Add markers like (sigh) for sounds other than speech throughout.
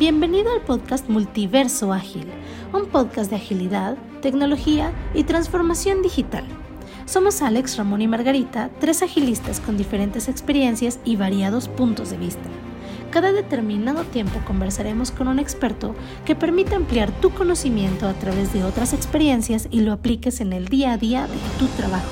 Bienvenido al podcast Multiverso Ágil, un podcast de agilidad, tecnología y transformación digital. Somos Alex, Ramón y Margarita, tres agilistas con diferentes experiencias y variados puntos de vista. Cada determinado tiempo conversaremos con un experto que permita ampliar tu conocimiento a través de otras experiencias y lo apliques en el día a día de tu trabajo.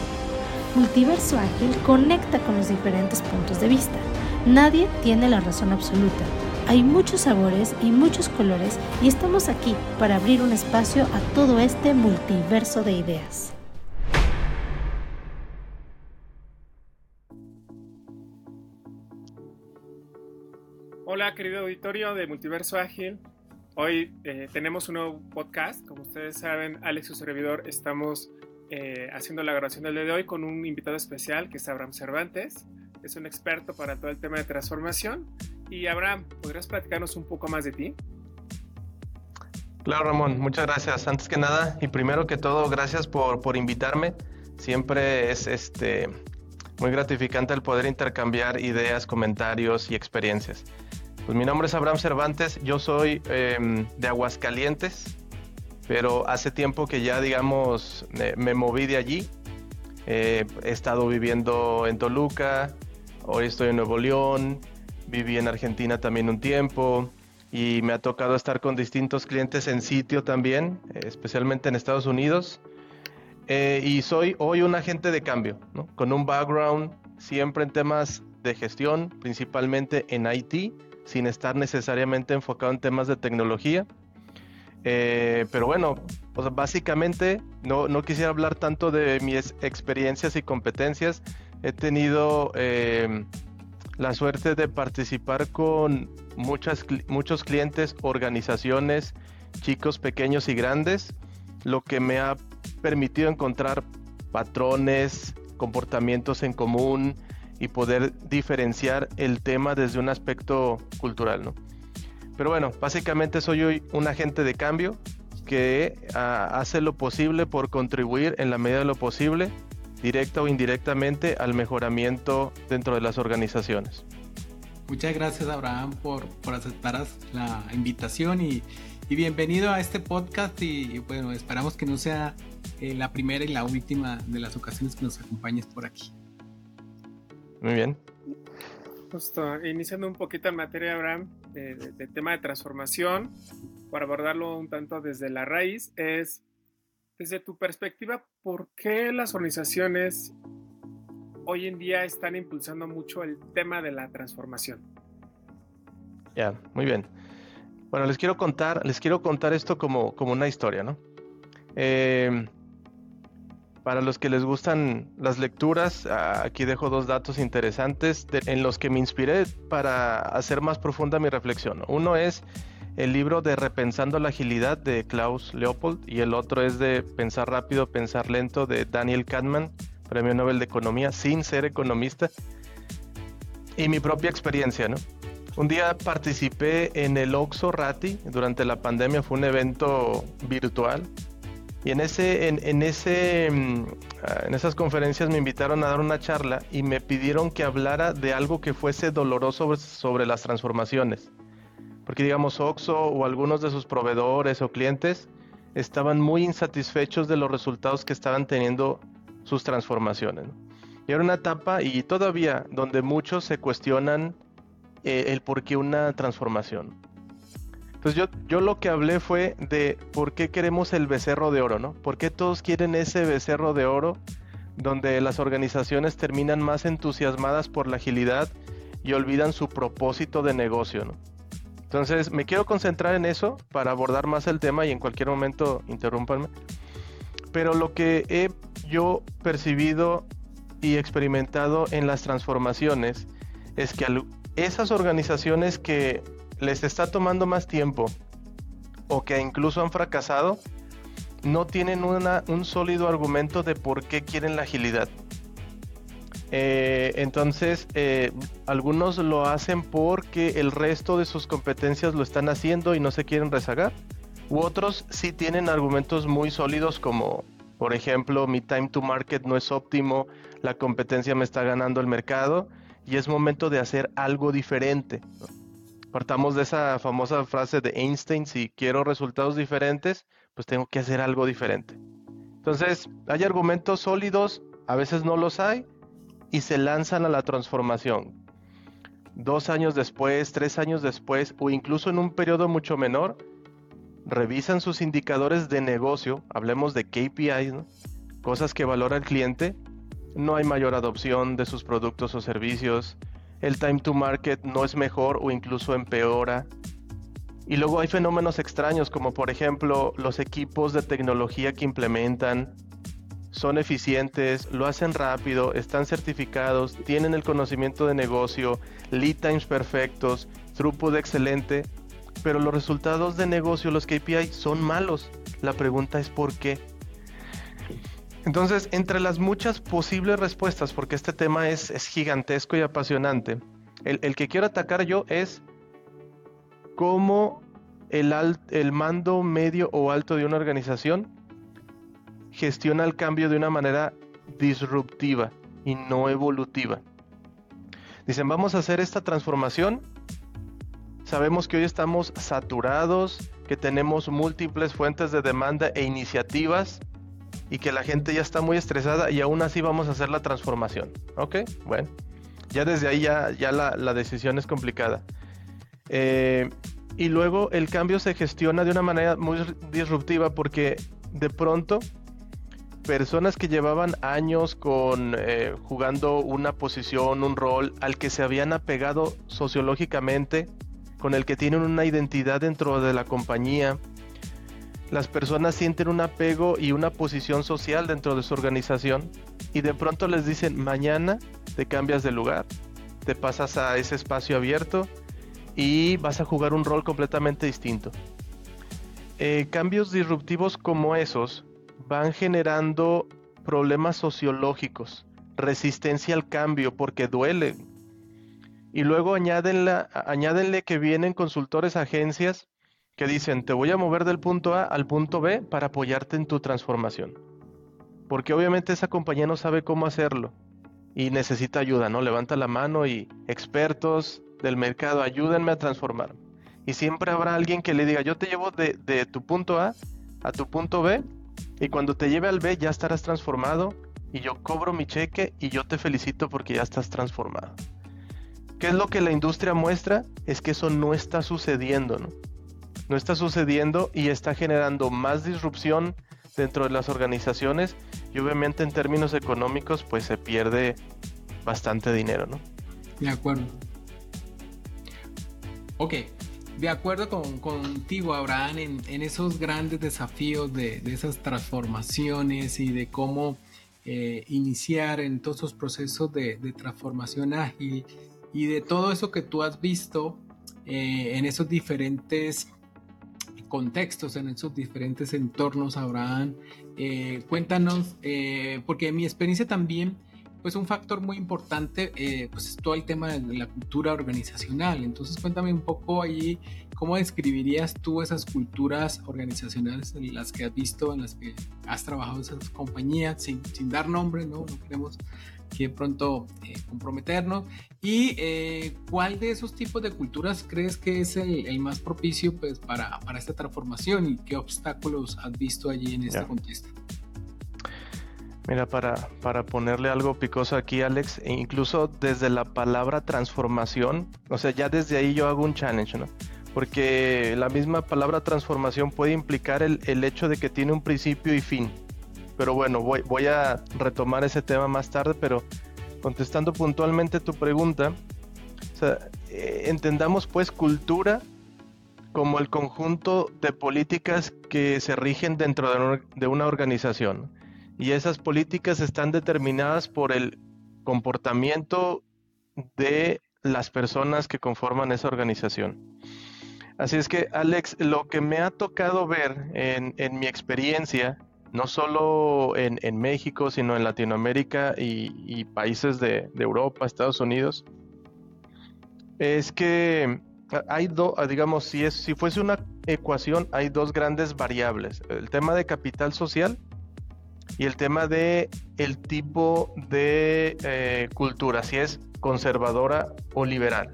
Multiverso Ágil conecta con los diferentes puntos de vista. Nadie tiene la razón absoluta. Hay muchos sabores y muchos colores y estamos aquí para abrir un espacio a todo este multiverso de ideas. Hola querido auditorio de Multiverso Ágil. Hoy eh, tenemos un nuevo podcast. Como ustedes saben, Alex, su servidor, estamos eh, haciendo la grabación del día de hoy con un invitado especial que es Abraham Cervantes. Es un experto para todo el tema de transformación. Y Abraham, ¿podrías platicarnos un poco más de ti? Claro, Ramón, muchas gracias. Antes que nada, y primero que todo, gracias por, por invitarme. Siempre es este, muy gratificante el poder intercambiar ideas, comentarios y experiencias. Pues mi nombre es Abraham Cervantes, yo soy em, de Aguascalientes, pero hace tiempo que ya, digamos, me moví de allí. Eh, he estado viviendo en Toluca, hoy estoy en Nuevo León, viví en Argentina también un tiempo y me ha tocado estar con distintos clientes en sitio también, especialmente en Estados Unidos. Eh, y soy hoy un agente de cambio, con un background siempre en temas de gestión, principalmente en IT, sin estar necesariamente enfocado en temas de tecnología. Eh, pero bueno, básicamente no, no, quisiera hablar tanto de mis experiencias y competencias. He tenido eh, la suerte de participar con muchas, muchos clientes, organizaciones, chicos pequeños y grandes, lo que me ha permitido encontrar patrones, comportamientos en común y poder diferenciar el tema desde un aspecto cultural, ¿no? Pero bueno, básicamente soy hoy un agente de cambio que ah, hace lo posible por contribuir en la medida de lo posible, directa o indirectamente, al mejoramiento dentro de las organizaciones. Muchas gracias Abraham por, por aceptar la invitación y, y, bienvenido a este podcast y, bueno, esperamos que no sea eh, la primera y la última de las ocasiones que nos acompañes por aquí. Muy bien. Justo, iniciando un poquito en materia, Abraham, de, tema de transformación, para abordarlo un tanto desde la raíz, es, desde tu perspectiva, ¿por qué las organizaciones hoy en día están impulsando mucho el tema de la transformación? Ya, muy bien. Bueno, les quiero contar, les quiero contar esto como, como una historia, ¿no? Eh, para los que les gustan las lecturas, aquí dejo dos datos interesantes en los que me inspiré para hacer más profunda mi reflexión. Uno es el libro de Repensando la Agilidad de Klaus Leopold y el otro es de Pensar rápido, pensar lento de Daniel Kahneman, Premio Nobel de Economía, sin ser economista. Y mi propia experiencia, ¿no? Un día participé en el Oxo Rati durante la pandemia, fue un evento virtual y en, ese, en, ese, mm, ah, en esas conferencias me invitaron a dar una charla y me pidieron que hablara de algo que fuese doloroso sobre, las transformaciones. Porque digamos, Oxo o algunos de sus proveedores o clientes estaban muy insatisfechos de los resultados que estaban teniendo sus transformaciones. Y era una etapa y todavía donde muchos se cuestionan eh, el por qué una transformación. Pues yo, yo lo que hablé fue de por qué queremos el becerro de oro, ¿no? ¿Por qué todos quieren ese becerro de oro donde las organizaciones terminan más entusiasmadas por la agilidad y olvidan su propósito de negocio, ¿no? Entonces me quiero concentrar en eso para abordar más el tema y en cualquier momento interrúmpanme. Pero lo que he yo percibido y experimentado en las transformaciones es que esas organizaciones que les está tomando más tiempo o que incluso han fracasado, no tienen un sólido argumento de por qué quieren la agilidad. Eh, entonces, eh, algunos lo hacen porque el resto de sus competencias lo están haciendo y no se quieren rezagar. U otros sí tienen argumentos muy sólidos como, por ejemplo, mi time to market no es óptimo, la competencia me está ganando el mercado y es momento de hacer algo diferente. partamos de esa famosa frase de Einstein, si quiero resultados diferentes, pues tengo que hacer algo diferente. Entonces, hay argumentos sólidos, a veces no los hay, y se lanzan a la transformación. Dos años después, tres años después, o incluso en un periodo mucho menor, revisan sus indicadores de negocio, hablemos de KPIs, cosas que valora el cliente, no hay mayor adopción de sus productos o servicios, el time to market no es mejor o incluso empeora. Y luego hay fenómenos extraños como por ejemplo los equipos de tecnología que implementan son eficientes, lo hacen rápido, están certificados, tienen el conocimiento de negocio, lead times perfectos, throughput excelente, pero los resultados de negocio, los KPI, son malos. La pregunta es por qué. Entonces, entre las muchas posibles respuestas, porque este tema es, gigantesco y apasionante, el, que quiero atacar yo es cómo el, el mando medio o alto de una organización gestiona el cambio de una manera disruptiva y no evolutiva. Dicen, vamos a hacer esta transformación. Sabemos que hoy estamos saturados, que tenemos múltiples fuentes de demanda e iniciativas y que la gente ya está muy estresada y aún así vamos a hacer la transformación. ¿Ok? Bueno, ya desde ahí ya, ya la, decisión es complicada. Eh, y luego el cambio se gestiona de una manera muy disruptiva porque de pronto personas que llevaban años con eh, jugando una posición, un rol al que se habían apegado sociológicamente, con el que tienen una identidad dentro de la compañía, las personas sienten un apego y una posición social dentro de su organización y de pronto les dicen mañana te cambias de lugar, te pasas a ese espacio abierto y vas a jugar un rol completamente distinto. Eh, cambios disruptivos como esos van generando problemas sociológicos, resistencia al cambio porque duele. Y luego añádenle que vienen consultores, agencias que dicen, te voy a mover del punto A al punto B para apoyarte en tu transformación. Porque obviamente esa compañía no sabe cómo hacerlo y necesita ayuda, ¿no? Levanta la mano y expertos del mercado, ayúdenme a transformar. Y siempre habrá alguien que le diga, yo te llevo de, de tu punto A a tu punto B y cuando te lleve al B ya estarás transformado y yo cobro mi cheque y yo te felicito porque ya estás transformado. ¿Qué es lo que la industria muestra? Es que eso no está sucediendo, ¿no? no está sucediendo y está generando más disrupción dentro de las organizaciones y obviamente en términos económicos pues se pierde bastante dinero, ¿no? De acuerdo. Ok, de acuerdo con, contigo, Abraham, en, esos grandes desafíos de, esas transformaciones y de cómo eh, iniciar en todos esos procesos de, transformación ágil y de todo eso que tú has visto eh, en esos diferentes contextos, en esos diferentes entornos, Abraham. Eh, cuéntanos, porque mi experiencia también, pues un factor muy importante, eh, pues es todo el tema de la cultura organizacional. Entonces cuéntame un poco ahí, ¿cómo describirías tú esas culturas organizacionales en las que has visto, en las que has trabajado en esas compañías, sin, sin dar nombre, ¿no? No queremos que pronto eh, comprometernos. ¿Y eh, cuál de esos tipos de culturas crees que es el, más propicio pues, para, para, esta transformación y qué obstáculos has visto allí en este contexto? Mira, para, para ponerle algo picoso aquí, Alex, e incluso desde la palabra transformación, o sea, ya desde ahí yo hago un challenge, ¿no? Porque la misma palabra transformación puede implicar el, el hecho de que tiene un principio y fin. Pero bueno, voy, voy a retomar ese tema más tarde, pero contestando puntualmente tu pregunta, eh, entendamos pues cultura como el conjunto de políticas que se rigen dentro de una organización. Y esas políticas están determinadas por el comportamiento de las personas que conforman esa organización. Así es que, Alex, lo que me ha tocado ver en, en mi experiencia no solo en, México, sino en Latinoamérica y, países de, Europa, Estados Unidos, es que hay dos, digamos, si, es, si fuese una ecuación, hay dos grandes variables, el tema de capital social y el tema de el tipo de eh, cultura, si es conservadora o liberal.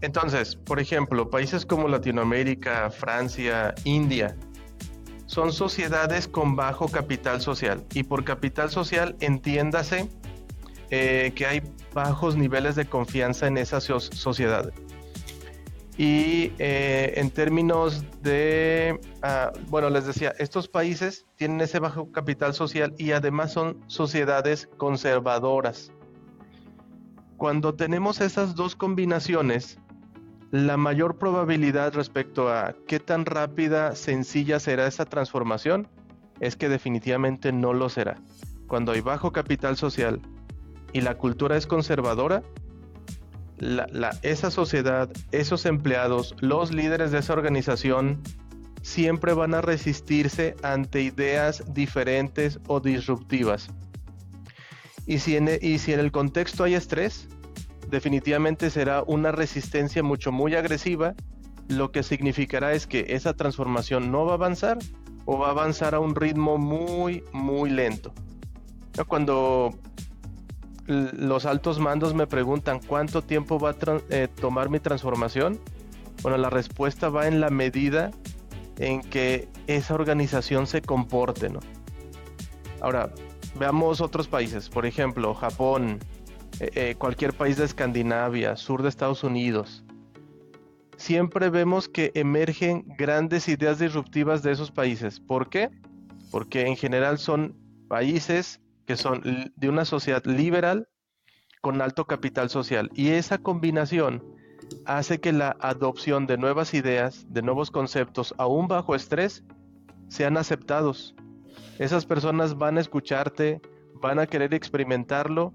Entonces, por ejemplo, países como Latinoamérica, Francia, India, son sociedades con bajo capital social. Y por capital social entiéndase eh, que hay bajos niveles de confianza en esas sociedades. Y eh, en términos de, ah, bueno, les decía, estos países tienen ese bajo capital social y además son sociedades conservadoras. Cuando tenemos esas dos combinaciones, la mayor probabilidad respecto a qué tan rápida, sencilla será esa transformación es que definitivamente no lo será. Cuando hay bajo capital social y la cultura es conservadora, esa sociedad, esos empleados, los líderes de esa organización, siempre van a resistirse ante ideas diferentes o disruptivas. Y si en, e, y si en el contexto hay estrés, definitivamente será una resistencia mucho muy agresiva, lo que significará es que esa transformación no va a avanzar o va a avanzar a un ritmo muy, muy lento. Cuando los altos mandos me preguntan cuánto tiempo va a eh, tomar mi transformación, bueno, la respuesta va en la medida en que esa organización se comporte, ¿no? Ahora, veamos otros países, por ejemplo, Japón, eh, eh, cualquier país de Escandinavia, sur de Estados Unidos, siempre vemos que emergen grandes ideas disruptivas de esos países. ¿Por qué? Porque en general son países que son de una sociedad liberal con alto capital social. Y esa combinación hace que la adopción de nuevas ideas, de nuevos conceptos, aún bajo estrés, sean aceptados. Esas personas van a escucharte, van a querer experimentarlo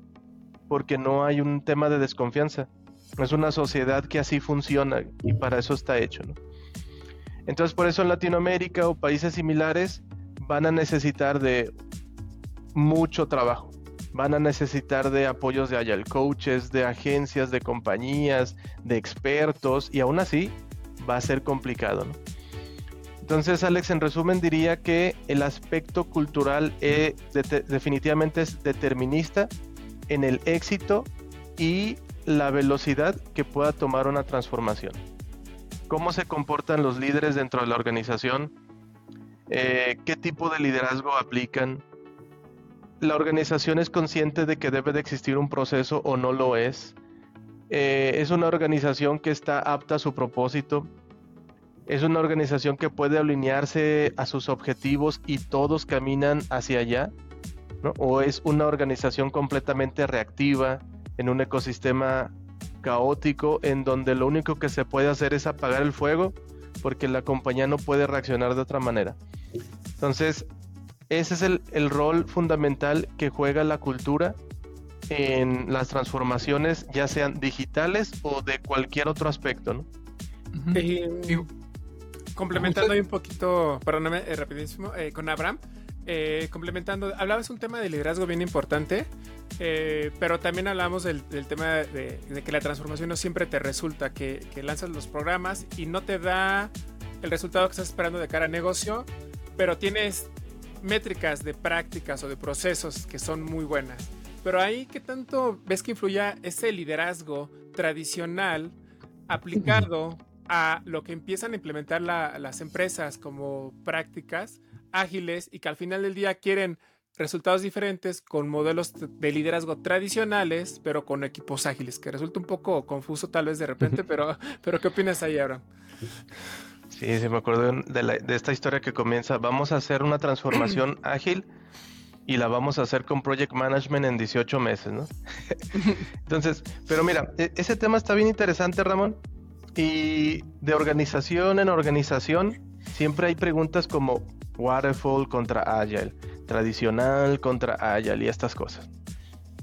porque no hay un tema de desconfianza. Es una sociedad que así funciona y para eso está hecho. Entonces por eso en Latinoamérica o países similares van a necesitar de mucho trabajo. Van a necesitar de apoyos de Agile Coaches, de agencias, de compañías, de expertos y aún así va a ser complicado. Entonces, Alex, en resumen diría que el aspecto cultural eh, definitivamente es determinista en el éxito y la velocidad que pueda tomar una transformación. ¿Cómo se comportan los líderes dentro de la organización? Eh, ¿Qué tipo de liderazgo aplican? ¿La organización es consciente de que debe de existir un proceso o no lo es? Eh, ¿Es una organización que está apta a su propósito? ¿Es una organización que puede alinearse a sus objetivos y todos caminan hacia allá? ¿O es una organización completamente reactiva en un ecosistema caótico en donde lo único que se puede hacer es apagar el fuego porque la compañía no puede reaccionar de otra manera? Entonces, ese es el, rol fundamental que juega la cultura en las transformaciones, ya sean digitales o de cualquier otro aspecto, ¿no? complementando ahí un poquito, perdóname, eh, rapidísimo, eh, con Abraham, eh, complementando, hablabas un tema de liderazgo bien importante, eh, pero también hablamos del, tema de, que la transformación no siempre te resulta, que, lanzas los programas y no te da el resultado que estás esperando de cara a negocio, pero tienes métricas de prácticas o de procesos que son muy buenas. Pero ahí, ¿qué tanto ves que influya ese liderazgo tradicional aplicado a lo que empiezan a implementar las empresas como prácticas? ágiles y que al final del día quieren resultados diferentes con modelos de liderazgo tradicionales, pero con equipos ágiles, que resulta un poco confuso tal vez de repente, pero, pero ¿qué opinas ahí, ahora? Sí, sí, me acuerdo de, de, esta historia que comienza, vamos a hacer una transformación (clears throat) ágil y la vamos a hacer con Project Management en 18 meses, ¿no? (laughs) Entonces, pero mira, e, ese tema está bien interesante, Ramón, y de organización en organización siempre hay preguntas como, Waterfall contra Agile, tradicional contra Agile y estas cosas.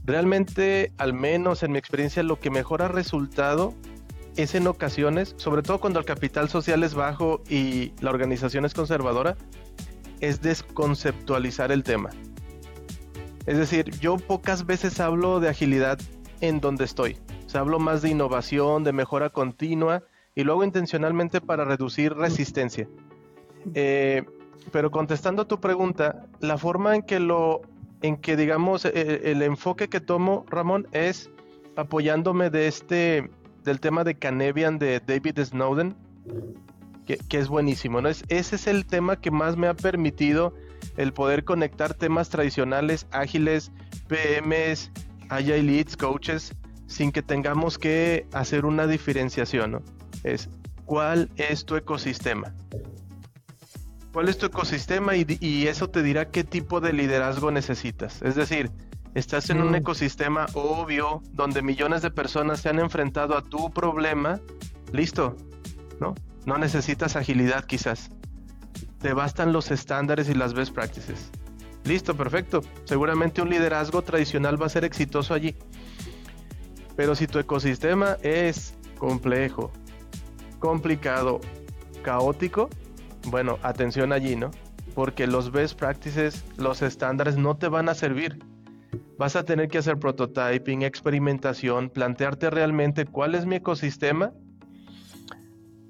Realmente, al menos en mi experiencia, lo que mejor ha resultado es en ocasiones, sobre todo cuando el capital social es bajo y la organización es conservadora, es desconceptualizar el tema. Es decir, yo pocas veces hablo de agilidad en donde estoy. O sea, hablo más de innovación, de mejora continua y luego intencionalmente para reducir resistencia. Eh, pero contestando a tu pregunta, la forma en que lo, en que digamos, e, el, enfoque que tomo, Ramón, es apoyándome de este del tema de Canebian de David Snowden, que, es buenísimo, ¿no? Es, ese es el tema que más me ha permitido el poder conectar temas tradicionales, ágiles, PMs, Agile Leads, coaches, sin que tengamos que hacer una diferenciación, ¿no? Es cuál es tu ecosistema. ¿Cuál es tu ecosistema? Y, eso te dirá qué tipo de liderazgo necesitas. Es decir, estás en un ecosistema obvio donde millones de personas se han enfrentado a tu problema. Listo, ¿no? No necesitas agilidad quizás. Te bastan los estándares y las best practices. Listo, perfecto. Seguramente un liderazgo tradicional va a ser exitoso allí. Pero si tu ecosistema es complejo, complicado, caótico, bueno, atención allí, ¿no? Porque los best practices, los estándares no te van a servir. Vas a tener que hacer prototyping, experimentación, plantearte realmente cuál es mi ecosistema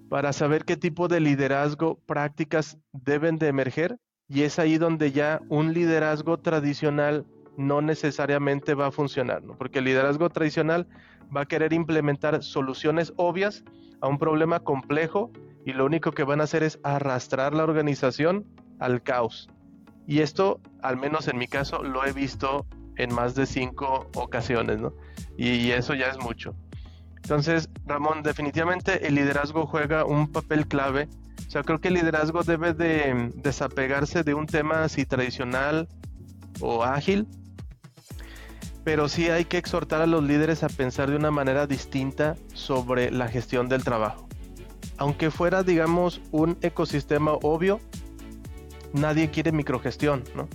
para saber qué tipo de liderazgo, prácticas deben de emerger. Y es ahí donde ya un liderazgo tradicional no necesariamente va a funcionar, ¿no? Porque el liderazgo tradicional va a querer implementar soluciones obvias a un problema complejo y lo único que van a hacer es arrastrar la organización al caos. Y esto, al menos en mi caso, lo he visto en más de cinco ocasiones, ¿no? Y, eso ya es mucho. Entonces, Ramón, definitivamente el liderazgo juega un papel clave. O sea, creo que el liderazgo debe de desapegarse de un tema así tradicional o ágil, pero sí hay que exhortar a los líderes a pensar de una manera distinta sobre la gestión del trabajo aunque fuera, digamos, un ecosistema obvio, nadie quiere microgestión, ¿no?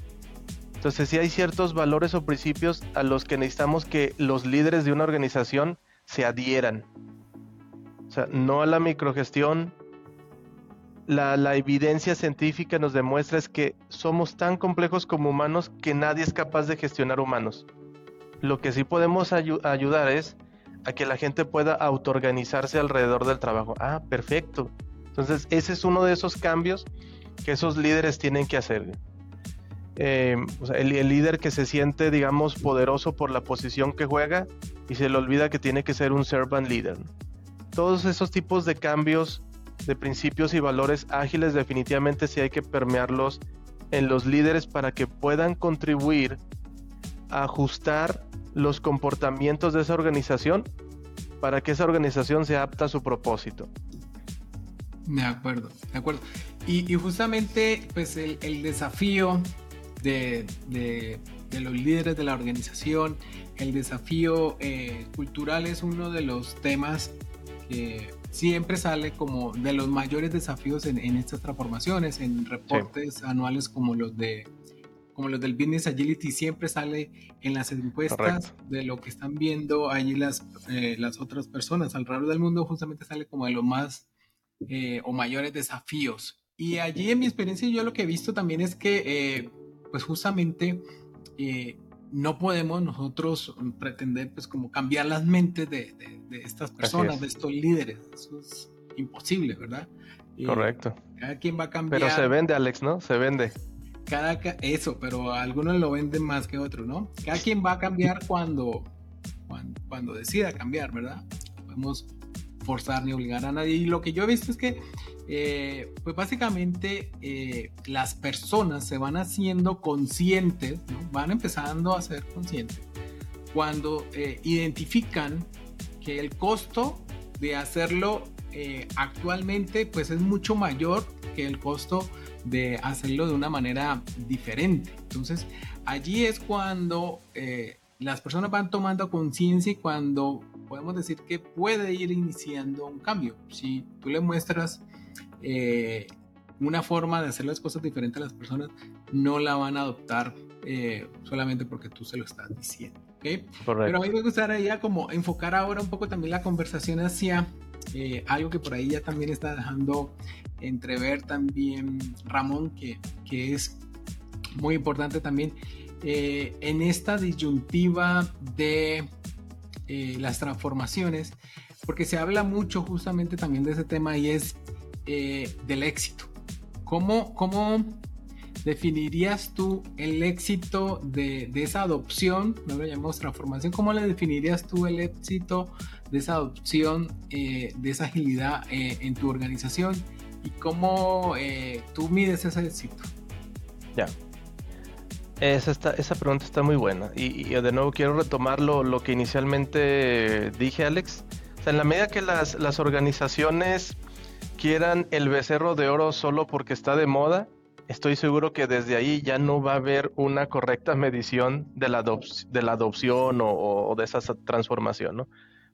Entonces, sí hay ciertos valores o principios a los que necesitamos que los líderes de una organización se adhieran. O sea, no a la microgestión. La, evidencia científica nos demuestra es que somos tan complejos como humanos que nadie es capaz de gestionar humanos. Lo que sí podemos ayudar es a que la gente pueda autoorganizarse alrededor del trabajo. Ah, perfecto. Entonces, ese es uno de esos cambios que esos líderes tienen que hacer. Eh, el, líder que se siente, digamos, poderoso por la posición que juega y se le olvida que tiene que ser un servant leader. Todos esos tipos de cambios de principios y valores ágiles definitivamente sí hay que permearlos en los líderes para que puedan contribuir a ajustar los comportamientos de esa organización para que esa organización se apta a su propósito. De acuerdo, de acuerdo. Y, justamente, pues el, desafío de, los líderes de la organización, el desafío eh, cultural es uno de los temas que siempre sale como de los mayores desafíos en, estas transformaciones, en reportes anuales como los de como los del Business Agility, siempre sale en las encuestas de lo que están viendo allí las, eh, las otras personas. Alrededor del mundo, justamente sale como de los más eh, o mayores desafíos. Y allí en mi experiencia yo lo que he visto también es que, eh, pues justamente, no podemos nosotros pretender pues como cambiar las mentes de, de, estas personas, de estos líderes. Eso es imposible, ¿verdad? Correcto. Cada quien va a cambiar. Pero se vende, Alex, ¿no? Se vende cada eso, pero algunos lo venden más que otros, ¿no? Cada quien va a cambiar cuando, cuando, decida cambiar, ¿verdad? Podemos forzar ni obligar a nadie. Y lo que yo he visto es que, eh, pues básicamente eh, las personas se van haciendo conscientes, van empezando a ser conscientes cuando eh, identifican que el costo de hacerlo actualmente pues es mucho mayor que el costo de hacerlo de una manera diferente. Entonces, allí es cuando las personas van tomando conciencia y cuando podemos decir que puede ir iniciando un cambio. Si tú le muestras eh, una forma de hacer las cosas diferentes a las personas, no la van a adoptar eh, solamente porque tú se lo estás diciendo. Pero a mí me gustaría como enfocar ahora un poco también la conversación hacia algo que por ahí ya también está dejando entrever también Ramón, que, que es muy importante también eh, en esta disyuntiva de eh, las transformaciones, porque se habla mucho justamente también de ese tema y es eh, del éxito. ¿Cómo, ¿Cómo definirías tú el éxito de, esa adopción? No lo llamamos transformación. ¿Cómo le definirías tú el éxito de esa adopción, eh, de esa agilidad en tu organización y cómo tú mides ese éxito. Ya. Esa, está, esa pregunta está muy buena y, de nuevo quiero retomar lo, que inicialmente dije, Alex. O sea, en la medida que las, las organizaciones quieran el becerro de oro solo porque está de moda, estoy seguro que desde ahí ya no va a haber una correcta medición de la, de la adopción o, de esa transformación, ¿no?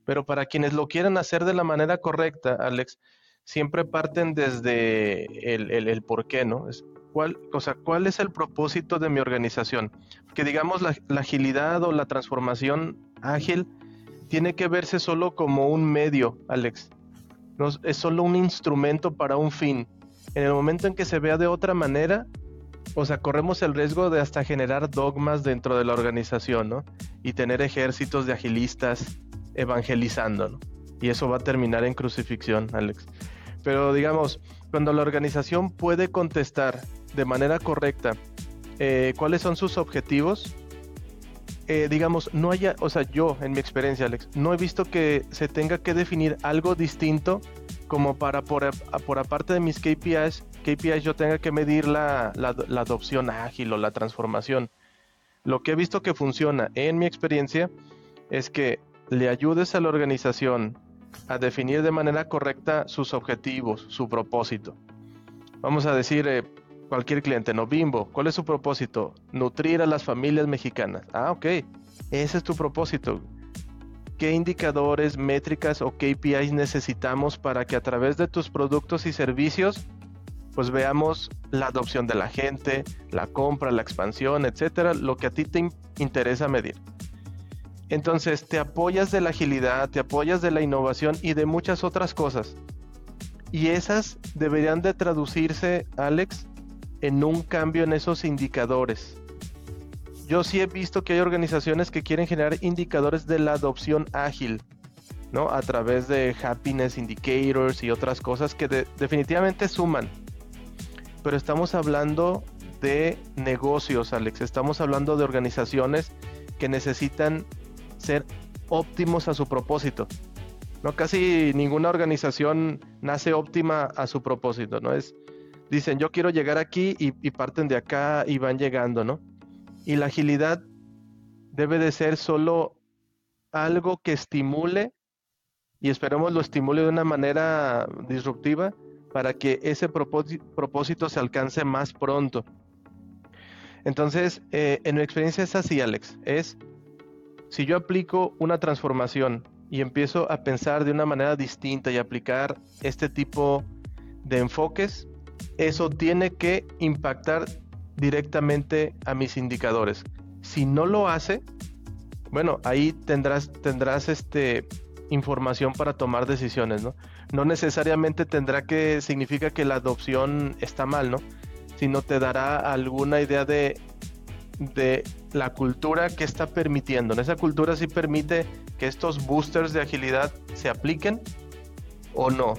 Pero para quienes lo quieran hacer de la manera correcta, Alex, siempre parten desde el, el, por qué, ¿no? Es, ¿cuál, o sea, ¿Cuál es el propósito de mi organización? Que digamos la, la agilidad o la transformación ágil tiene que verse solo como un medio, Alex. No, es solo un instrumento para un fin en el momento en que se vea de otra manera, o sea, corremos el riesgo de hasta generar dogmas dentro de la organización, ¿no? Y tener ejércitos de agilistas evangelizando, ¿no? Y eso va a terminar en crucifixión, Alex. Pero digamos, cuando la organización puede contestar de manera correcta eh, cuáles son sus objetivos, eh, digamos, no haya, o sea, yo en mi experiencia, Alex, no he visto que se tenga que definir algo distinto como para por, aparte de mis KPIs, KPIs yo tenga que medir la, la, adopción ágil o la transformación. Lo que he visto que funciona en mi experiencia es que le ayudes a la organización a definir de manera correcta sus objetivos, su propósito. Vamos a decir, eh, cualquier cliente, no Bimbo, ¿cuál es su propósito? Nutrir a las familias mexicanas. Ah, ok, ese es tu propósito qué indicadores, métricas o KPIs necesitamos para que a través de tus productos y servicios pues veamos la adopción de la gente, la compra, la expansión, etcétera, lo que a ti te interesa medir. Entonces, te apoyas de la agilidad, te apoyas de la innovación y de muchas otras cosas. Y esas deberían de traducirse, Alex, en un cambio en esos indicadores yo sí he visto que hay organizaciones que quieren generar indicadores de la adopción ágil, ¿no? A través de happiness indicators y otras cosas que definitivamente suman. Pero estamos hablando de negocios, Alex. Estamos hablando de organizaciones que necesitan ser óptimos a su propósito. No casi ninguna organización nace óptima a su propósito, ¿no? Es dicen, "Yo quiero llegar aquí" y, parten de acá y van llegando, ¿no? Y la agilidad debe de ser solo algo que estimule y esperemos lo estimule de una manera disruptiva para que ese propósito se alcance más pronto. Entonces, eh, en mi experiencia es así, Alex. Es, si yo aplico una transformación y empiezo a pensar de una manera distinta y aplicar este tipo de enfoques, eso tiene que impactar directamente a mis indicadores. Si no lo hace, bueno, ahí tendrás, tendrás este, información para tomar decisiones, ¿no? No necesariamente tendrá que significa que la adopción está mal, ¿no? Sino te dará alguna idea de, de la cultura que está permitiendo. Esa cultura sí permite que estos boosters de agilidad se apliquen o no.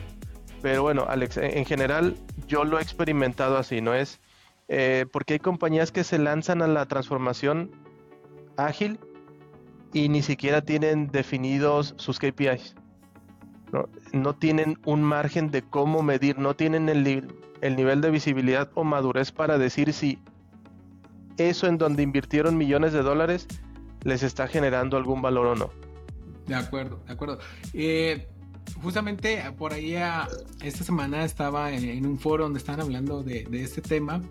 Pero bueno, Alex, en general yo lo he experimentado así, ¿no? Es eh, porque hay compañías que se lanzan a la transformación ágil y ni siquiera tienen definidos sus KPIs. No, tienen un margen de cómo medir, no tienen el, el nivel de visibilidad o madurez para decir si eso en donde invirtieron millones de dólares les está generando algún valor o no. De acuerdo, de acuerdo. Eh, justamente por ahí esta semana estaba en, un foro donde estaban hablando de, de este tema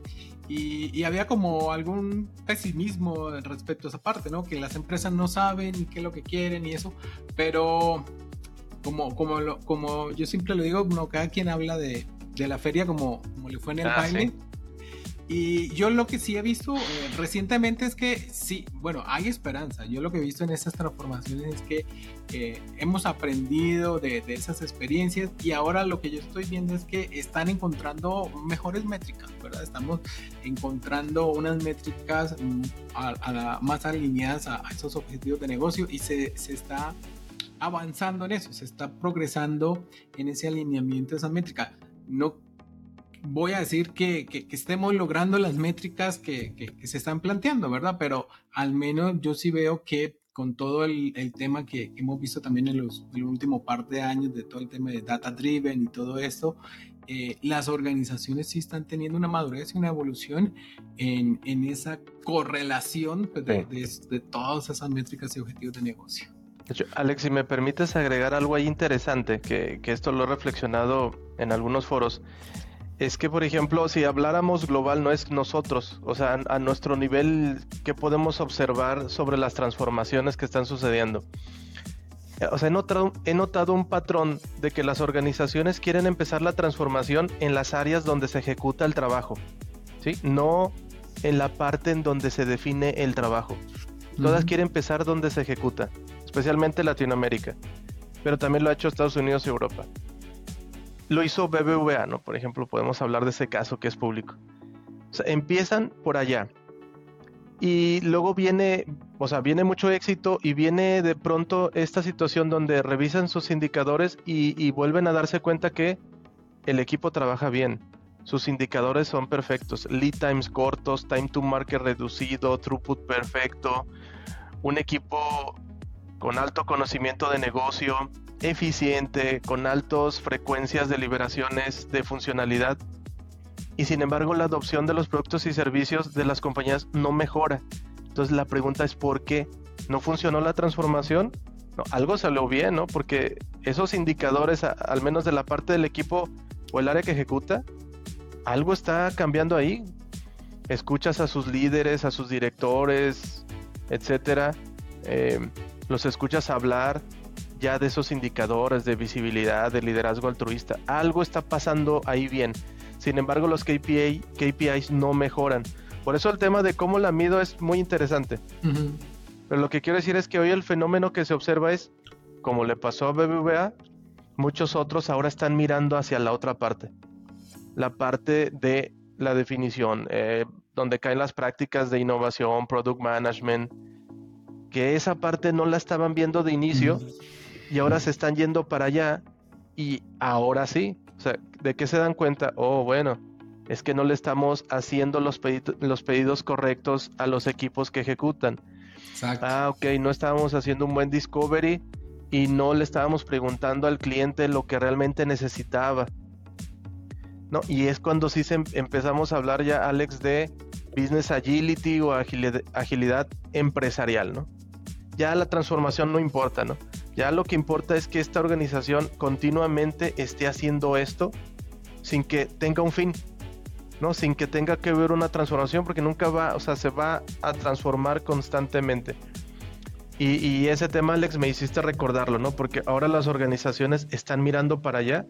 y, había como algún pesimismo respecto a esa parte, ¿no? Que las empresas no saben qué es lo que quieren y eso, pero como, como, como yo siempre lo digo, no, cada quien habla de, de la feria como, como le fue en el ah, baile. Y yo lo que sí he visto eh, recientemente es que sí, bueno, hay esperanza. Yo lo que he visto en estas transformaciones es que eh, hemos aprendido de, de, esas experiencias y ahora lo que yo estoy viendo es que están encontrando mejores métricas, ¿verdad? Estamos encontrando unas métricas mm, más alineadas a, a, esos objetivos de negocio y se, se está avanzando en eso, se está progresando en ese alineamiento de esa métrica. No voy a decir que, estemos logrando las métricas que, se están planteando, ¿verdad? Pero al menos yo sí veo que con todo el, tema que hemos visto también en los en el último par de años de todo el tema de data driven y todo esto, eh, las organizaciones sí están teniendo una madurez y una evolución en, en esa correlación pues, de, de, todas esas métricas y objetivos de negocio. Alex, si me permites agregar algo ahí interesante, que, que esto lo he reflexionado en algunos foros, es que, por ejemplo, si habláramos global, no es nosotros, o sea, a, nuestro nivel, ¿qué podemos observar sobre las transformaciones que están sucediendo? O sea, he notado, he notado un patrón de que las organizaciones quieren empezar la transformación en las áreas donde se ejecuta el trabajo, ¿sí? No en la parte en donde se define el trabajo. Todas quieren empezar donde se ejecuta, especialmente Latinoamérica, pero también lo ha hecho Estados Unidos y Europa lo hizo BBVA, ¿no? Por ejemplo, podemos hablar de ese caso que es público. Empiezan por allá. Y luego viene, o sea, viene mucho éxito y viene de pronto esta situación donde revisan sus indicadores y, vuelven a darse cuenta que el equipo trabaja bien. Sus indicadores son perfectos. Lead times cortos, time to market reducido, throughput perfecto. Un equipo con alto conocimiento de negocio, eficiente, con altas frecuencias de liberaciones de funcionalidad. Y sin embargo la adopción de los productos y servicios de las compañías no mejora. Entonces la pregunta es ¿por qué? ¿No funcionó la transformación? Algo salió bien, ¿no? Porque esos indicadores, al menos de la parte del equipo o el área que ejecuta, algo está cambiando ahí. Escuchas a sus líderes, a sus directores, etcétera. Eh, los escuchas hablar, ya de esos indicadores de visibilidad, de liderazgo altruista. Algo está pasando ahí bien. Sin embargo, los KPI, KPIs no mejoran. Por eso el tema de cómo la mido es muy interesante. Pero lo que quiero decir es que hoy el fenómeno que se observa es, como le pasó a BBVA, muchos otros ahora están mirando hacia la otra parte. La parte de la definición, eh, donde caen las prácticas de innovación, product management, que esa parte no la estaban viendo de inicio y ahora se están yendo para allá y ahora sí, o sea, ¿de qué se dan cuenta? Oh, bueno, es que no le estamos haciendo los, los pedidos correctos a los equipos que ejecutan. Exacto. Ah, ok, no estábamos haciendo un buen discovery y no le estábamos preguntando al cliente lo que realmente necesitaba. ¿No? Y es cuando sí se em-, empezamos a hablar ya, Alex, de business agility o agilidad, agilidad empresarial, ¿no? Ya la transformación no importa, ¿no? Ya lo que importa es que esta organización continuamente esté haciendo esto sin que tenga un fin, ¿no? Sin que tenga que ver una transformación, porque nunca va, o sea, se va a transformar constantemente. Y, ese tema, Alex, me hiciste recordarlo, ¿no? Porque ahora las organizaciones están mirando para allá.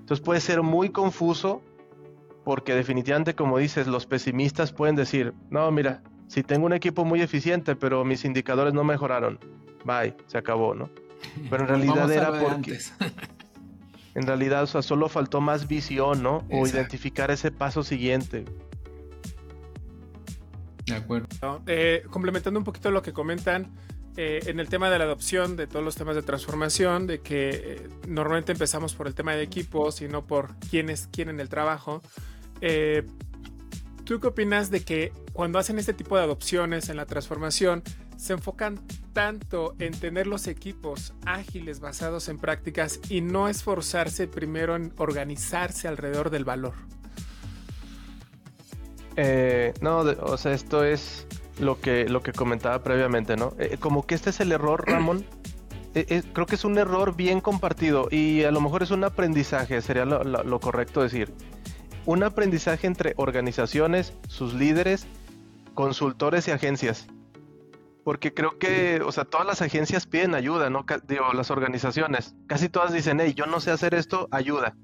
Entonces puede ser muy confuso, porque definitivamente, como dices, los pesimistas pueden decir, no, mira, si tengo un equipo muy eficiente, pero mis indicadores no mejoraron, bye, se acabó, ¿no? Pero en (laughs) realidad era porque... (laughs) en realidad, o sea, solo faltó más visión, ¿no? O identificar ese paso siguiente. De acuerdo. Eh, complementando un poquito lo que comentan, eh, en el tema de la adopción de todos los temas de transformación, de que eh, normalmente empezamos por el tema de equipos y no por quiénes quieren el trabajo. ¿Tú qué opinas de que cuando hacen este tipo de adopciones en la transformación, se enfocan tanto en tener los equipos ágiles basados en prácticas y no esforzarse primero en organizarse alrededor del valor? Eh, no, o sea, esto es lo que, lo que comentaba previamente, ¿no? Eh, como que este es el error, (clears throat) Ramón. Eh, creo que es un error bien compartido y a lo mejor es un aprendizaje, sería lo correcto decir. Un aprendizaje entre organizaciones, sus líderes, consultores y agencias porque creo que, o sea, todas las agencias piden ayuda, ¿no? Digo, las organizaciones, casi todas dicen, hey, yo no sé hacer esto, ayuda.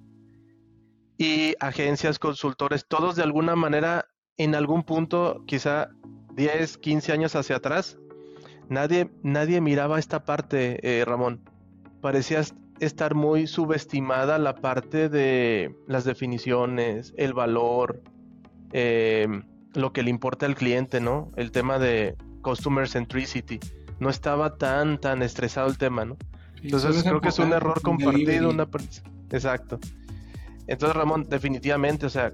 Y agencias, consultores, todos de alguna manera, en algún punto, quizá 10, 15 años hacia atrás, nadie, nadie miraba esta parte, eh, Ramón. Parecía estar muy subestimada la parte de las definiciones, el valor, eh, lo que le importa al cliente, ¿no? El tema de customer centricity. No estaba tan, tan estresado el tema, ¿no? Entonces creo que es un error compartido, una... Exacto. Entonces, Ramón, definitivamente, o sea,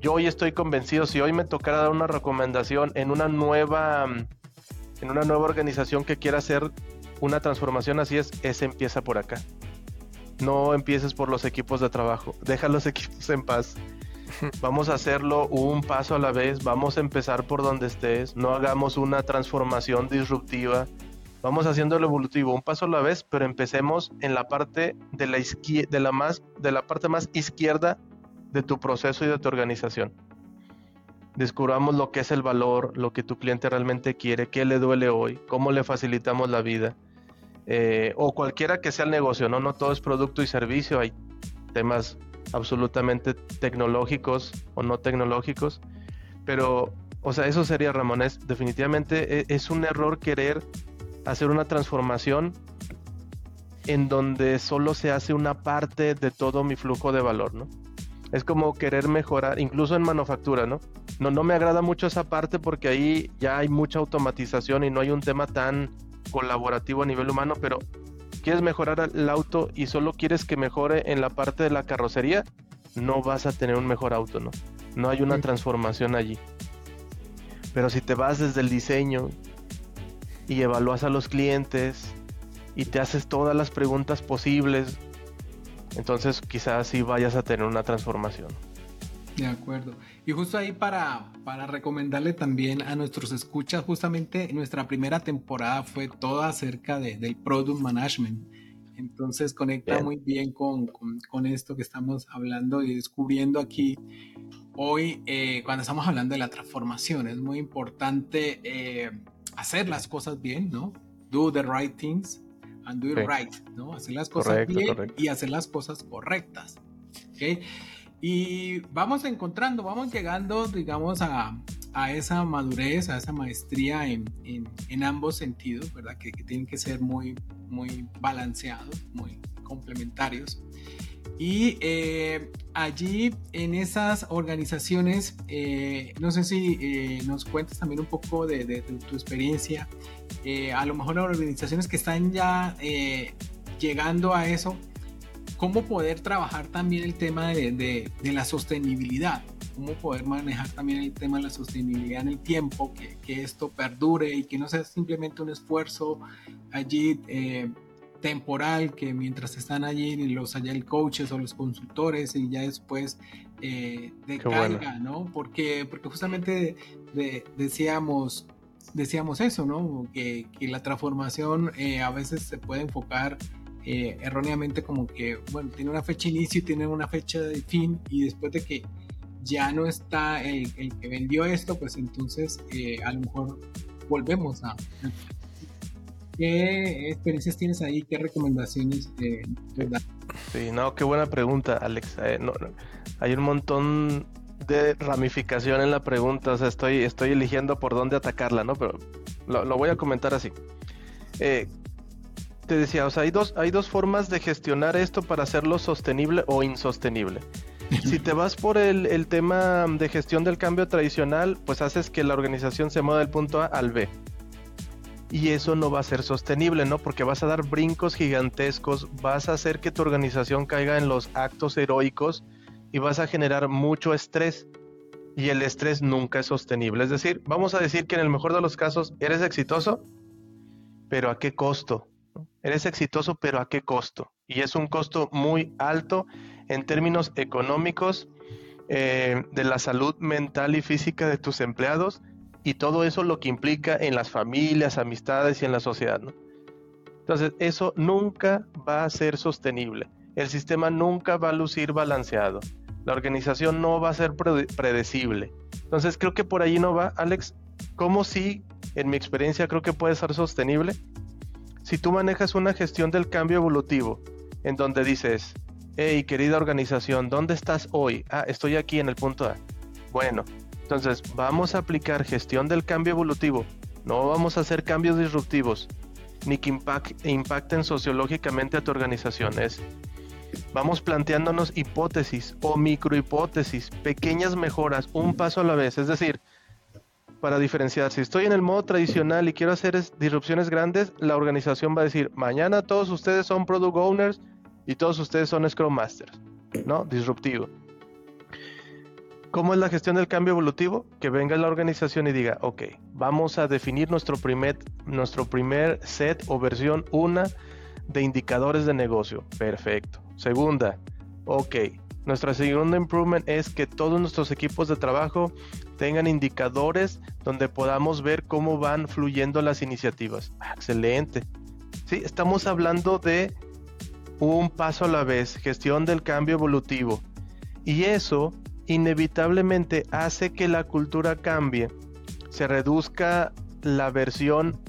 yo hoy estoy convencido, si hoy me tocara dar una recomendación en una nueva, en una nueva organización que quiera hacer una transformación así es, ese empieza por acá. No empieces por los equipos de trabajo, deja los (laughs) equipos en paz. Vamos a hacerlo un paso a la vez, vamos a empezar por donde estés, no hagamos una transformación disruptiva, vamos haciéndolo evolutivo un paso a la vez, pero empecemos en la parte de la, de la, más, de la parte más izquierda de tu proceso y de tu organización. Descubramos lo que es el valor, lo que tu cliente realmente quiere, qué le duele hoy, cómo le facilitamos la vida. Eh, o cualquiera que sea el negocio, ¿no? No todo es producto y servicio, hay temas absolutamente tecnológicos o no tecnológicos, pero, o sea, eso sería, Ramón, es, definitivamente e, es un error querer hacer una transformación en donde solo se hace una parte de todo mi flujo de valor, ¿no? Es como querer mejorar, incluso en manufactura, ¿no? No, no me agrada mucho esa parte porque ahí ya hay mucha automatización y no hay un tema tan colaborativo a nivel humano, pero quieres mejorar el auto y solo quieres que mejore en la parte de la carrocería, no vas a tener un mejor auto, ¿no? No hay una transformación allí. Pero si te vas desde el diseño y evalúas a los clientes y te haces todas las preguntas posibles, entonces quizás sí vayas a tener una transformación. De acuerdo. Y justo ahí para, para recomendarle también a nuestros escuchas, justamente nuestra primera temporada fue toda acerca de, del product management. Entonces conecta muy bien con, con, esto que estamos hablando y descubriendo aquí hoy eh, cuando estamos hablando de la transformación. Es muy importante eh, hacer las cosas bien, ¿no? Do the right things and do it right, ¿no? Hacer las cosas bien y hacer las cosas correctas. ¿okay? Y vamos encontrando, vamos llegando, digamos, a, a esa madurez, a esa maestría en, en, ambos sentidos, ¿verdad? Que, tienen que ser muy, muy balanceados, muy complementarios. Y eh, allí en esas organizaciones, eh, no sé si eh, nos cuentas también un poco de, de, tu experiencia, a lo mejor organizaciones que están ya llegando a eso, cómo poder trabajar también el tema de, de, la sostenibilidad, cómo poder manejar también el tema de la sostenibilidad en el tiempo, que, que esto perdure y que no sea simplemente un esfuerzo allí eh, temporal, que mientras están allí los haya el coaches o los consultores y ya después eh, decaiga, ¿no? Porque, porque justamente decíamos decíamos eso, ¿no? Que, que la transformación eh, a veces se puede enfocar eh, erróneamente como que, bueno, tiene una fecha de inicio y tiene una fecha de fin y después de que ya no está el, que vendió esto, pues entonces eh, a lo mejor volvemos a... ¿Qué experiencias tienes ahí? ¿Qué recomendaciones eh, Sí, no, qué buena pregunta, Alex. hay un montón de ramificación en la pregunta, o sea, estoy, estoy eligiendo por dónde atacarla, ¿no? Pero lo, voy a comentar así. Te decía, o sea, hay dos, hay dos formas de gestionar esto para hacerlo sostenible o insostenible. (laughs) Si te vas por el, tema de gestión del cambio tradicional, pues haces que la organización se mueva del punto A al B. Y eso no va a ser sostenible, ¿no? Porque vas a dar brincos gigantescos, vas a hacer que tu organización caiga en los actos heroicos y vas a generar mucho estrés. Y el estrés nunca es sostenible. Es decir, vamos a decir que en el mejor de los casos eres exitoso, pero ¿a qué costo? Eres exitoso, pero ¿a qué costo? Y es un costo muy alto en términos económicos, eh, de la salud mental y física de tus empleados y todo eso lo que implica en las familias, amistades y en la sociedad. Entonces, eso nunca va a ser sostenible. El sistema nunca va a lucir balanceado. La organización no va a ser predecible. Entonces, creo que por ahí no va, Alex. ¿Cómo sí, en mi experiencia, creo que puede ser sostenible? Si tú manejas una gestión del cambio evolutivo, en donde dices, hey, querida organización, ¿dónde estás hoy? Ah, estoy aquí en el punto A. Bueno, entonces vamos a aplicar gestión del cambio evolutivo. No vamos a hacer cambios disruptivos, ni que impacten sociológicamente a tu organización. vamos planteándonos hipótesis o microhipótesis, pequeñas mejoras, un paso a la vez. Es decir, para diferenciar. Si estoy en el modo tradicional y quiero hacer disrupciones grandes, la organización va a decir, mañana todos ustedes son product owners y todos ustedes son Scrum Masters, ¿no? Disruptivo. ¿Cómo es la gestión del cambio evolutivo? Que venga la organización y diga, ok, vamos a definir nuestro primer, nuestro primer set o versión una de indicadores de negocio. Perfecto. Segunda, ok, nuestra segunda improvement es que todos nuestros equipos de trabajo tengan indicadores donde podamos ver cómo van fluyendo las iniciativas. Ah, excelente. Sí, estamos hablando de un paso a la vez, gestión del cambio evolutivo. Y eso inevitablemente hace que la cultura cambie, se reduzca la aversión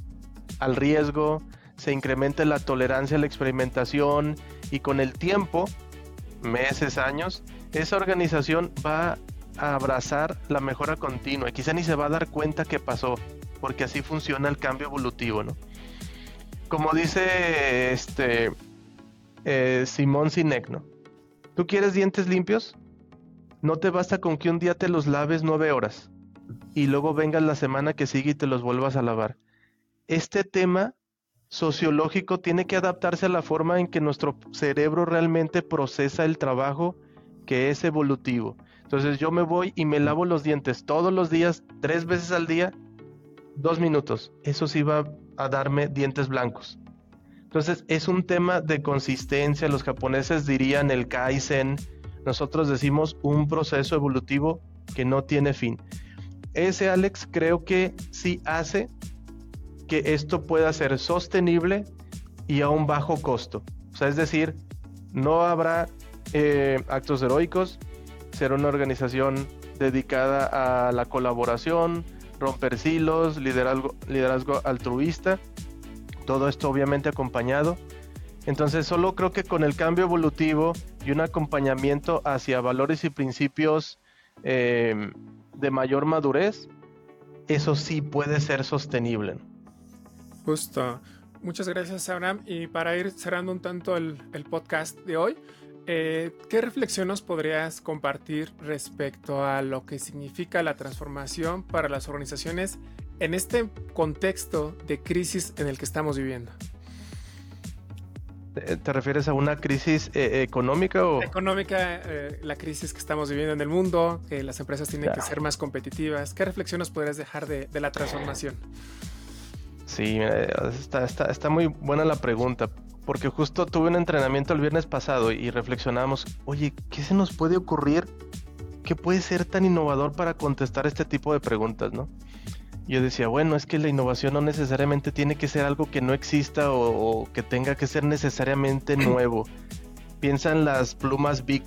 al riesgo, se incremente la tolerancia a la experimentación y con el tiempo, meses, años, esa organización va a abrazar la mejora continua y quizá ni se va a dar cuenta que pasó, porque así funciona el cambio evolutivo, ¿no? Como dice este eh, Simón Sinek. ¿Tú quieres dientes limpios? No te basta con que un día te los laves nueve horas y luego vengas la semana que sigue y te los vuelvas a lavar. Este tema sociológico tiene que adaptarse a la forma en que nuestro cerebro realmente procesa el trabajo que es evolutivo. Entonces yo me voy y me lavo los dientes todos los días, tres veces al día, dos minutos. Eso sí va a darme dientes blancos. Entonces es un tema de consistencia. Los japoneses dirían el kaizen, nosotros decimos un proceso evolutivo que no tiene fin. Ese Alex creo que sí hace que esto pueda ser sostenible y a un bajo costo. O sea, es decir, no habrá eh, actos heroicos, será una organización dedicada a la colaboración, romper silos, liderazgo, altruista, todo esto obviamente acompañado entonces solo creo que con el cambio evolutivo y un acompañamiento hacia valores y principios em, de mayor madurez, eso sí puede ser sostenible. Justo. Muchas gracias, Abraham. Y para ir cerrando un tanto el, podcast de hoy, eh, ¿qué reflexión nos podrías compartir respecto a lo que significa la transformación para las organizaciones en este contexto de crisis en el que estamos viviendo? ¿Te refieres a una crisis eh, económica o...? Económica, eh, la crisis que estamos viviendo en el mundo, que las empresas tienen que ser más competitivas. ¿Qué reflexión nos podrías dejar de, la transformación? Sí, está, está, muy buena la pregunta, porque justo tuve un entrenamiento el viernes pasado y reflexionamos, oye, ¿qué se nos puede ocurrir? ¿Qué puede ser tan innovador para contestar este tipo de preguntas, no? yo decía, bueno, es que la innovación no necesariamente tiene que ser algo que no exista o, que tenga que ser necesariamente nuevo. Piensan las plumas Big.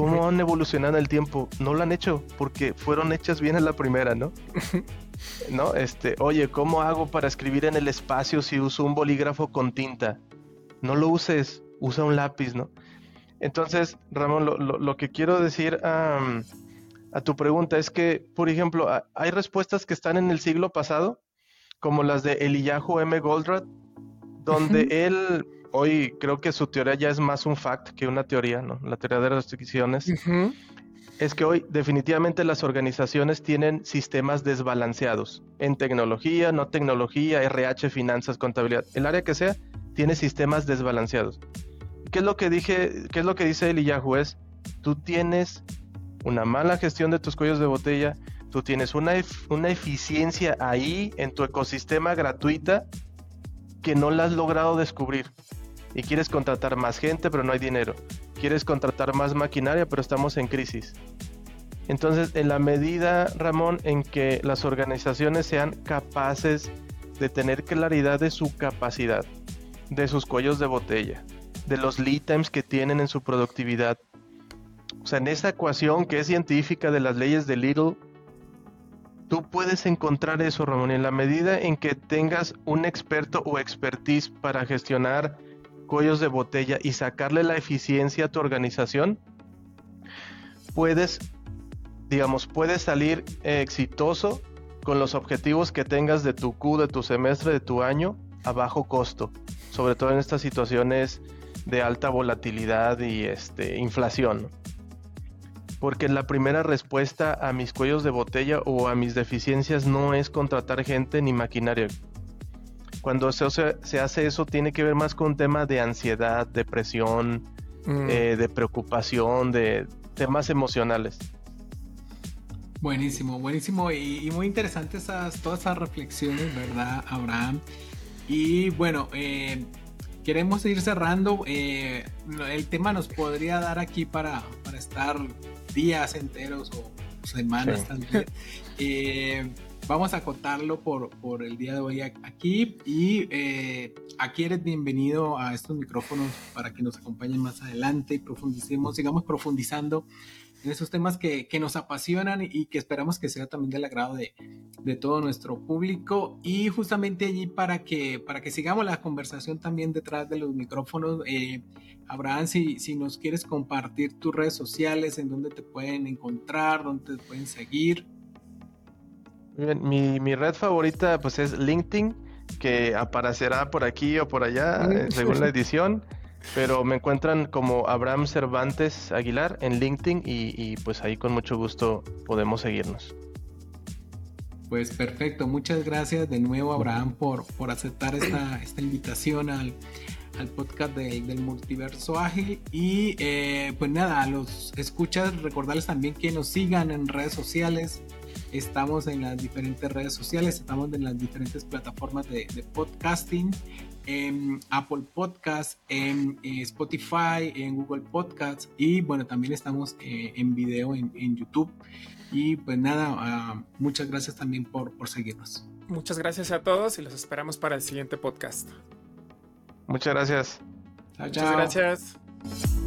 ¿Cómo han evolucionado en el tiempo? No lo han hecho porque fueron hechas bien en la primera, ¿no? (laughs) ¿No? Este, oye, ¿cómo hago para escribir en el espacio si uso un bolígrafo con tinta? No lo uses, usa un lápiz, ¿no? Entonces, Ramón, lo, que quiero decir a tu pregunta es que, por ejemplo, hay respuestas que están en el siglo pasado, como las de Eliyahu M. Goldratt, donde él, hoy creo que su teoría ya es más un fact que una teoría, ¿no? La teoría de las restricciones. Es que hoy definitivamente las organizaciones tienen sistemas desbalanceados en tecnología, no tecnología, RH, finanzas, contabilidad, el área que sea, tiene sistemas desbalanceados. ¿Qué es lo que dije? ¿Qué es lo que dice Eliyahu? Es, tú tienes una mala gestión de tus cuellos de botella, tú tienes una, una eficiencia ahí en tu ecosistema gratuita que no la has logrado descubrir. Y quieres contratar más gente, pero no hay dinero. Quieres contratar más maquinaria, pero estamos en crisis. Entonces, en la medida, Ramón, en que las organizaciones sean capaces de tener claridad de su capacidad, de sus cuellos de botella, de los lead times que tienen en su productividad, o sea, en esa ecuación que es científica de las leyes de Little, tú puedes encontrar eso, Ramón, en la medida en que tengas un experto o expertise para gestionar cuellos de botella y sacarle la eficiencia a tu organización, puedes, digamos, puedes salir exitoso con los objetivos que tengas de tu Q, de tu semestre, de tu año, a bajo costo, sobre todo en estas situaciones de alta volatilidad y este, inflación porque la primera respuesta a mis cuellos de botella o a mis deficiencias no es contratar gente ni maquinaria. Cuando se, hace eso tiene que ver más con un tema de ansiedad, depresión, mm. eh, de preocupación, de temas emocionales. Buenísimo, buenísimo y, muy interesantes todas esas reflexiones, ¿verdad, Abraham? Y bueno, eh, queremos ir cerrando. Eh, el tema nos podría dar aquí para, para estar días enteros o semanas también. (laughs) Vamos a acotarlo por, por el día de hoy aquí y eh, aquí eres bienvenido a estos micrófonos para que nos acompañen más adelante y profundicemos, sigamos profundizando en esos temas que, que, nos apasionan y que esperamos que sea también del agrado de, de, todo nuestro público y justamente allí para que, para que sigamos la conversación también detrás de los micrófonos. Eh, Abraham, si, si nos quieres compartir tus redes sociales, en dónde te pueden encontrar, dónde te pueden seguir. Mi, mi red favorita pues es LinkedIn, que aparecerá por aquí o por allá, eh, según la edición. Pero me encuentran como Abraham Cervantes Aguilar en LinkedIn y, pues ahí con mucho gusto podemos seguirnos. Pues perfecto, muchas gracias de nuevo Abraham por, por aceptar esta, (clears throat) esta invitación al, al podcast del multiverso ágil y eh, pues nada, a los escuchas recordarles también que nos sigan en redes sociales, estamos en las diferentes redes sociales, estamos en las diferentes plataformas de, de podcasting en Apple Podcast, en eh, Spotify, en Google Podcast y bueno, también estamos eh, en video en, YouTube. Y pues nada, ah, muchas gracias también por, por seguirnos. Muchas gracias a todos y los esperamos para el siguiente podcast. Muchas gracias. Muchas gracias.